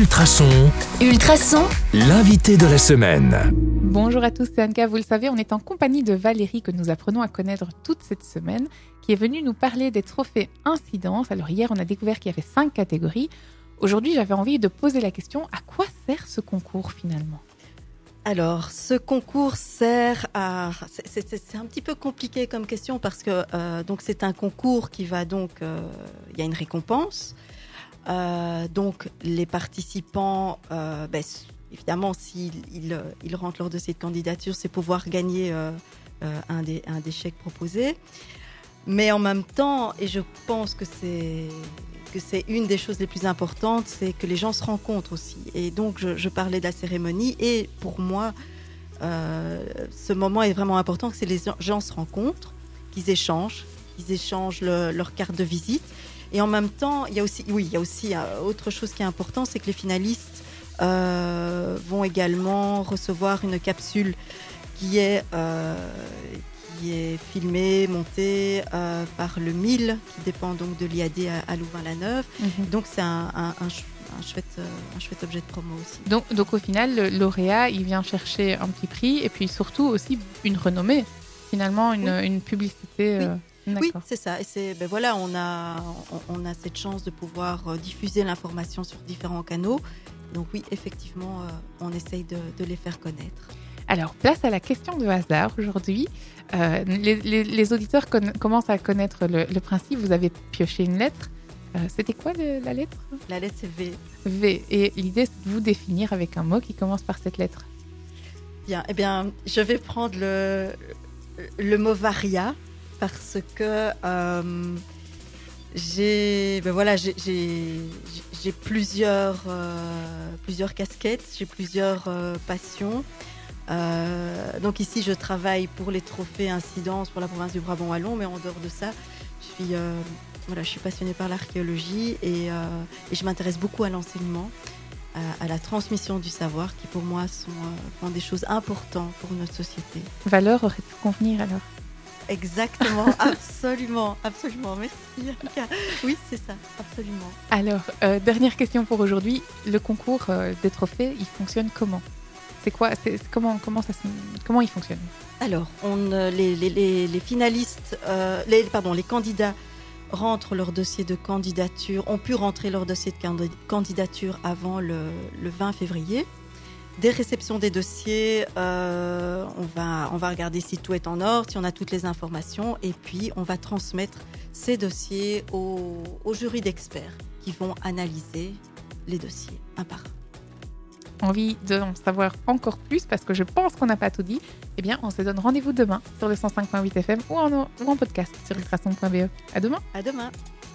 Ultrason, Ultrason, l'invité de la semaine. Bonjour à tous, c'est Anka. Vous le savez, on est en compagnie de Valérie que nous apprenons à connaître toute cette semaine, qui est venue nous parler des trophées incidence. Alors hier, on a découvert qu'il y avait cinq catégories. Aujourd'hui, j'avais envie de poser la question à quoi sert ce concours finalement? Alors, ce concours sert à. c'est- C'est c'est un petit peu compliqué comme question parce que euh, donc c'est un concours qui va donc. euh, Il y a une récompense. Euh, donc, les participants, euh, ben, évidemment, s'ils ils, euh, ils rentrent dossier de candidature, c'est pouvoir gagner un, des, chèques proposés. Mais en même temps, et je pense que c'est une des choses les plus importantes, c'est que les gens se rencontrent aussi. Et donc, je, parlais de la cérémonie, et pour moi, ce moment est vraiment important, que les gens se rencontrent, qu'ils échangent, qu'ils échangent le- leur carte de visite. Et en même temps, il y a aussi, oui, il y a aussi euh, autre chose qui est important, c'est que les finalistes euh, vont également recevoir une capsule qui est, euh, qui est filmée, montée euh, par le MIL, qui dépend donc de l'IAD à, à Louvain-la-Neuve. Donc c'est un, un- un ch- un chouette, un chouette objet de promo aussi. donc, donc au final, le lauréat, il vient chercher un petit prix et puis surtout aussi une renommée, finalement une, une publicité. euh, Oui, c'est ça. Et c'est ben voilà, on a on, on a cette chance de pouvoir euh, diffuser l'information sur différents canaux. Donc oui, effectivement, euh, on essaye de, de les faire connaître. Alors, place à la question de hasard aujourd'hui. Euh, les, les- les auditeurs commencent à connaître le, le principe. Vous avez pioché une lettre. Euh, C'était quoi le- la lettre? La lettre c'est V. V. Et l'idée, c'est de vous définir avec un mot qui commence par cette lettre. Bien, eh bien, je vais prendre le le mot varia parce que euh, j'ai ben voilà j'ai plusieurs euh, plusieurs casquettes, j'ai plusieurs euh, passions. Donc ici, je travaille pour les trophées incidence pour la province du Brabant wallon, mais en dehors de ça, je suis voilà, je suis passionnée par l'archéologie et, je m'intéresse beaucoup à l'enseignement, à, la transmission du savoir, qui pour moi sont, des choses importantes pour notre société. Valeur aurait pu convenir alors. Exactement, absolument, absolument. Merci. Annika. Oui, c'est ça, absolument. Alors, euh, dernière question pour aujourd'hui. Le concours euh, des trophées, il fonctionne comment? C'est quoi c'est, c'est comment, comment, ça comment il fonctionne? Alors, on, euh, les, les- les- les finalistes, euh, les, pardon, les candidats rentrent leur dossier de candidature, ont pu rentrer leur dossier de candi- candidature avant le, le 20 février. Des réceptions des dossiers, euh, on, va, on va regarder si tout est en ordre, si on a toutes les informations, et puis on va transmettre ces dossiers au, au jury d'experts qui vont analyser les dossiers un par un. Envie d'en savoir encore plus parce que je pense qu'on n'a pas tout dit Eh bien, on se donne rendez-vous demain sur le 105.8 FM ou en, ou en podcast sur ultrason.be. À demain À demain!